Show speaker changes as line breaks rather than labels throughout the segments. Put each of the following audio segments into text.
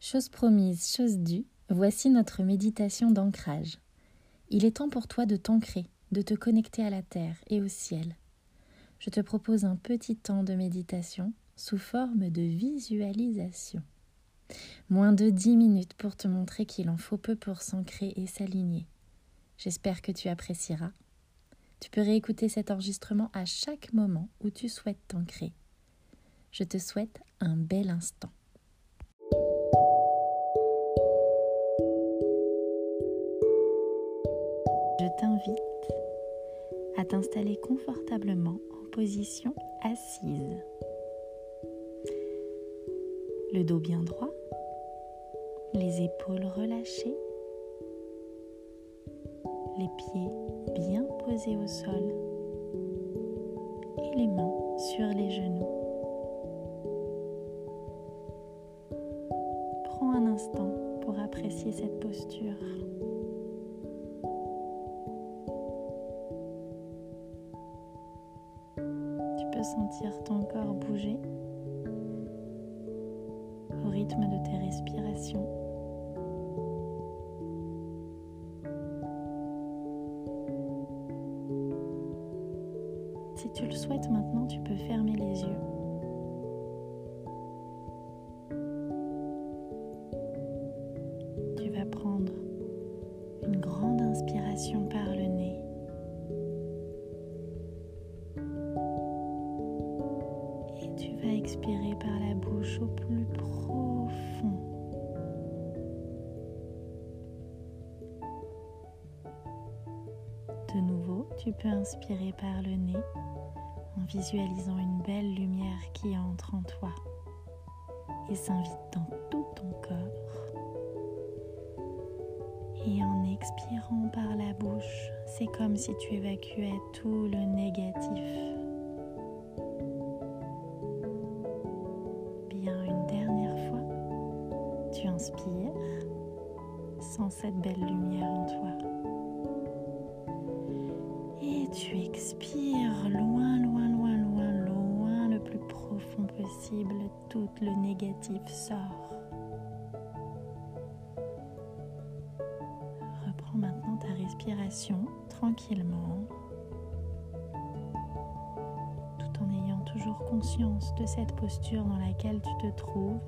Chose promise, chose due, voici notre méditation d'ancrage. Il est temps pour toi de t'ancrer, de te connecter à la terre et au ciel. Je te propose un petit temps de méditation sous forme de visualisation. Moins de dix minutes pour te montrer qu'il en faut peu pour s'ancrer et s'aligner. J'espère que tu apprécieras. Tu peux réécouter cet enregistrement à chaque moment où tu souhaites t'ancrer. Je te souhaite un bel instant. T'installer confortablement en position assise. Le dos bien droit, les épaules relâchées, les pieds bien posés au sol et les mains sur les genoux. Prends un instant pour apprécier cette posture. Sentir ton corps bouger au rythme de tes respirations. Si tu le souhaites maintenant, tu peux fermer les yeux. Peux inspirer par le nez en visualisant une belle lumière qui entre en toi et s'invite dans tout ton corps. Et en expirant par la bouche, c'est comme si tu évacuais tout le négatif tu inspires, sans cette belle lumière en toi. Tu expires loin, loin, loin, loin, loin, le plus profond possible, tout le négatif sort. Reprends maintenant ta respiration tranquillement, tout en ayant toujours conscience de cette posture dans laquelle tu te trouves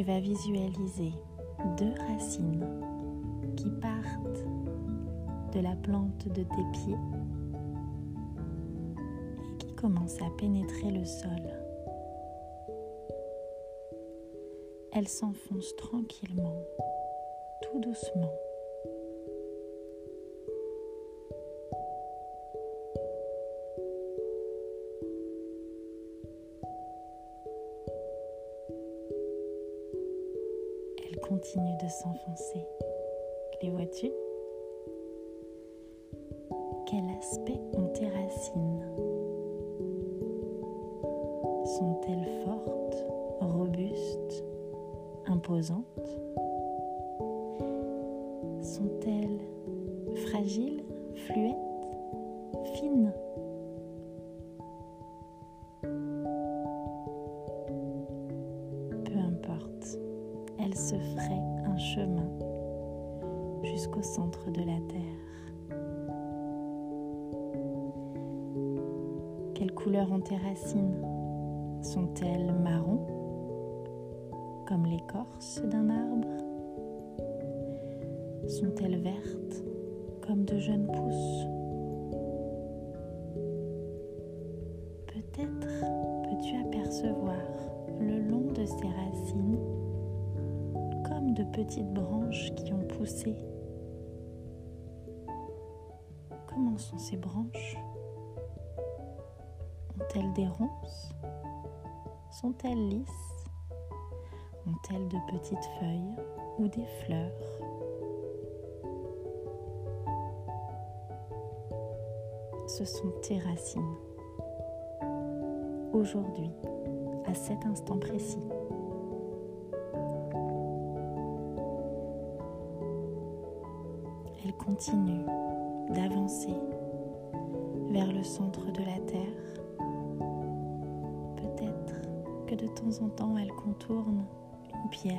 tu vas visualiser deux racines qui partent de la plante de tes pieds et qui commencent à pénétrer le sol. Elles s'enfoncent tranquillement, tout doucement. Continue de s'enfoncer. Les vois-tu? Quel aspect ont tes racines? Sont-elles fortes, robustes, imposantes? Sont-elles fragiles, fluettes, fines? Centre de la Terre. Quelle couleur ont tes racines? Sont-elles marron, comme l'écorce d'un arbre? Sont-elles vertes, comme de jeunes pousses? Peut-être peux-tu apercevoir le long de ces racines de petites branches qui ont poussé. Comment sont ces branches? Ont-elles des ronces? Sont-elles lisses? Ont-elles de petites feuilles ou des fleurs? Ce sont tes racines. Aujourd'hui, à cet instant précis. elle continue d'avancer vers le centre de la Terre. Peut-être que de temps en temps elle contourne une pierre.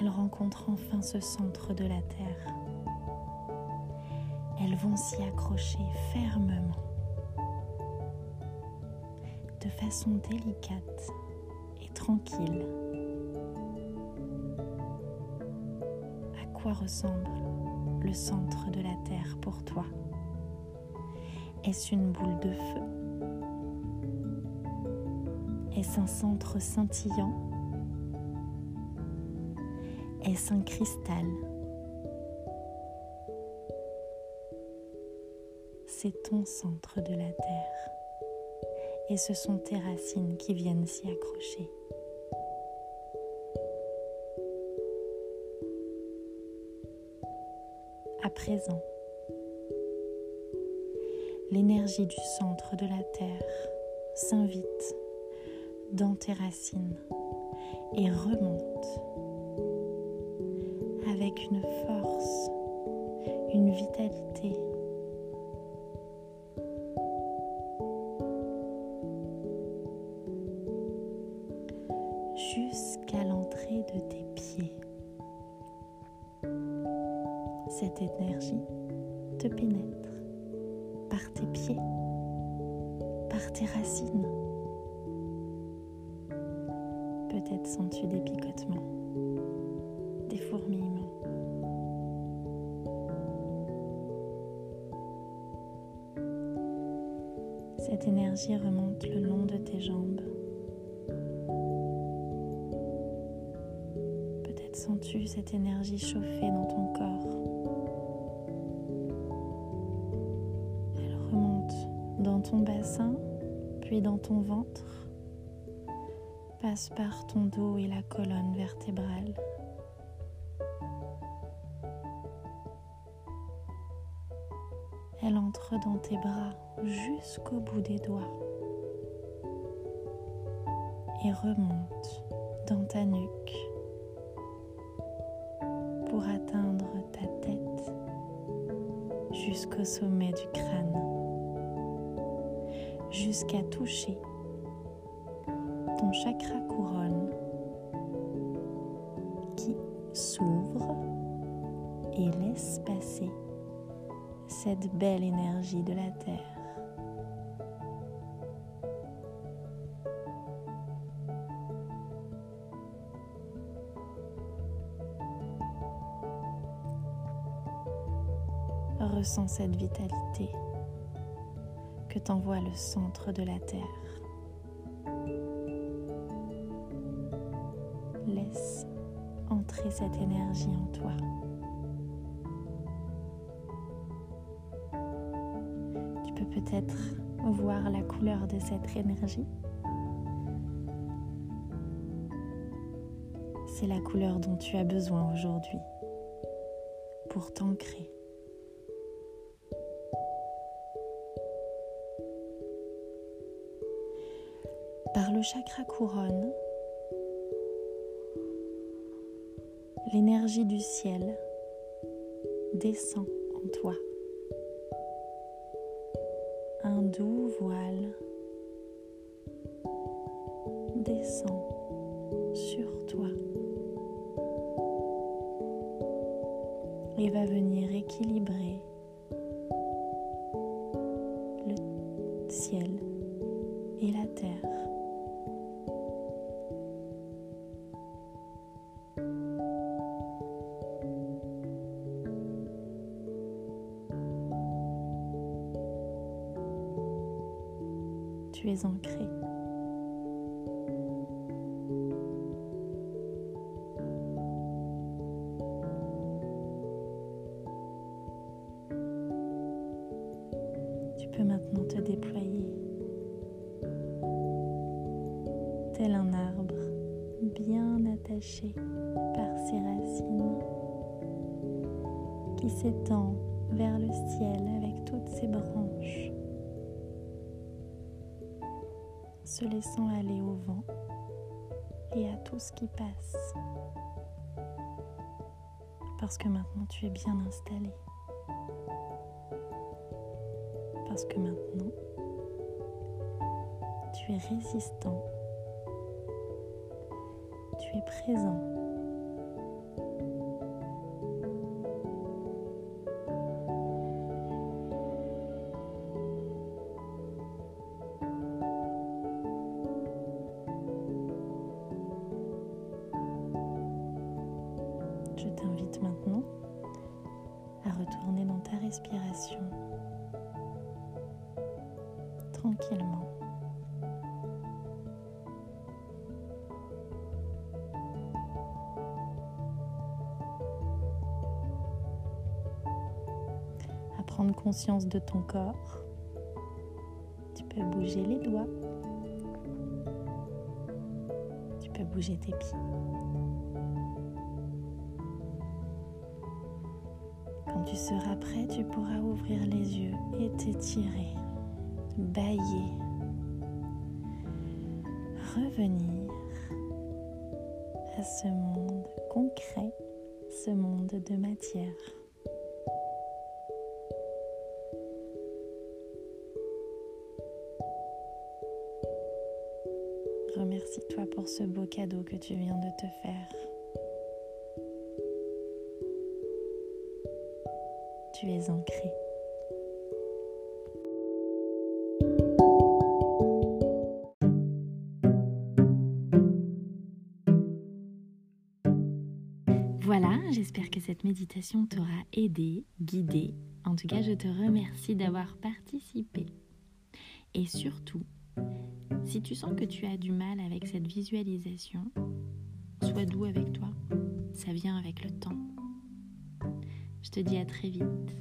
Elle rencontre enfin ce centre de la Terre. Elles vont s'y accrocher fermement, de façon délicate et tranquille. Ressemble le centre de la Terre pour toi. Est-ce une boule de feu? Est-ce un centre scintillant? Est-ce un cristal? C'est ton centre de la Terre. Et ce sont tes racines qui viennent s'y accrocher. À présent. L'énergie du centre de la Terre s'invite dans tes racines et remonte avec une force, une vitalité. jusqu'à l'entrée de tes pieds. Cette énergie te pénètre par tes pieds, par tes racines. Peut-être sens-tu des picotements, des fourmillements. Cette énergie remonte le long de tes jambes. Sens-tu cette énergie chauffer dans ton corps. dans ton bassin, puis dans ton ventre, passe par ton dos et la colonne vertébrale. Elle entre dans tes bras jusqu'au bout des doigts et remonte dans ta nuque atteindre ta tête jusqu'au sommet du crâne jusqu'à toucher ton chakra couronne qui s'ouvre et laisse passer cette belle énergie de la Terre. Ressens cette vitalité t'envoie le centre de la Terre. Laisse entrer cette énergie en toi. Tu peux peut-être voir la couleur de cette énergie. C'est la couleur dont tu as besoin aujourd'hui pour t'ancrer chakra couronne, l'énergie du ciel descend en toi. Un doux voile descend sur toi et va venir équilibrer le ciel et la terre. Tu peux maintenant te déployer tel un arbre bien attaché par ses racines qui s'étend vers le ciel avec toutes ses branches se laissant aller au vent et à tout ce qui passe. Parce que maintenant tu es bien installé. Parce que maintenant tu es résistant. Tu es présent. Tranquillement. À prendre conscience de ton corps. Tu peux bouger les doigts. Tu peux bouger tes pieds. Quand tu seras prêt, tu pourras ouvrir les yeux et t'étirer, bailler, revenir à ce monde concret, ce monde de matière. Remercie-toi pour ce beau cadeau que tu viens de te faire. tu es ancré. J'espère que cette méditation t'aura aidé, guidé. En tout cas, je te remercie d'avoir participé. Et surtout, si tu sens que tu as du mal avec cette visualisation, sois doux avec toi. Ça vient avec le temps. Je te dis à très vite.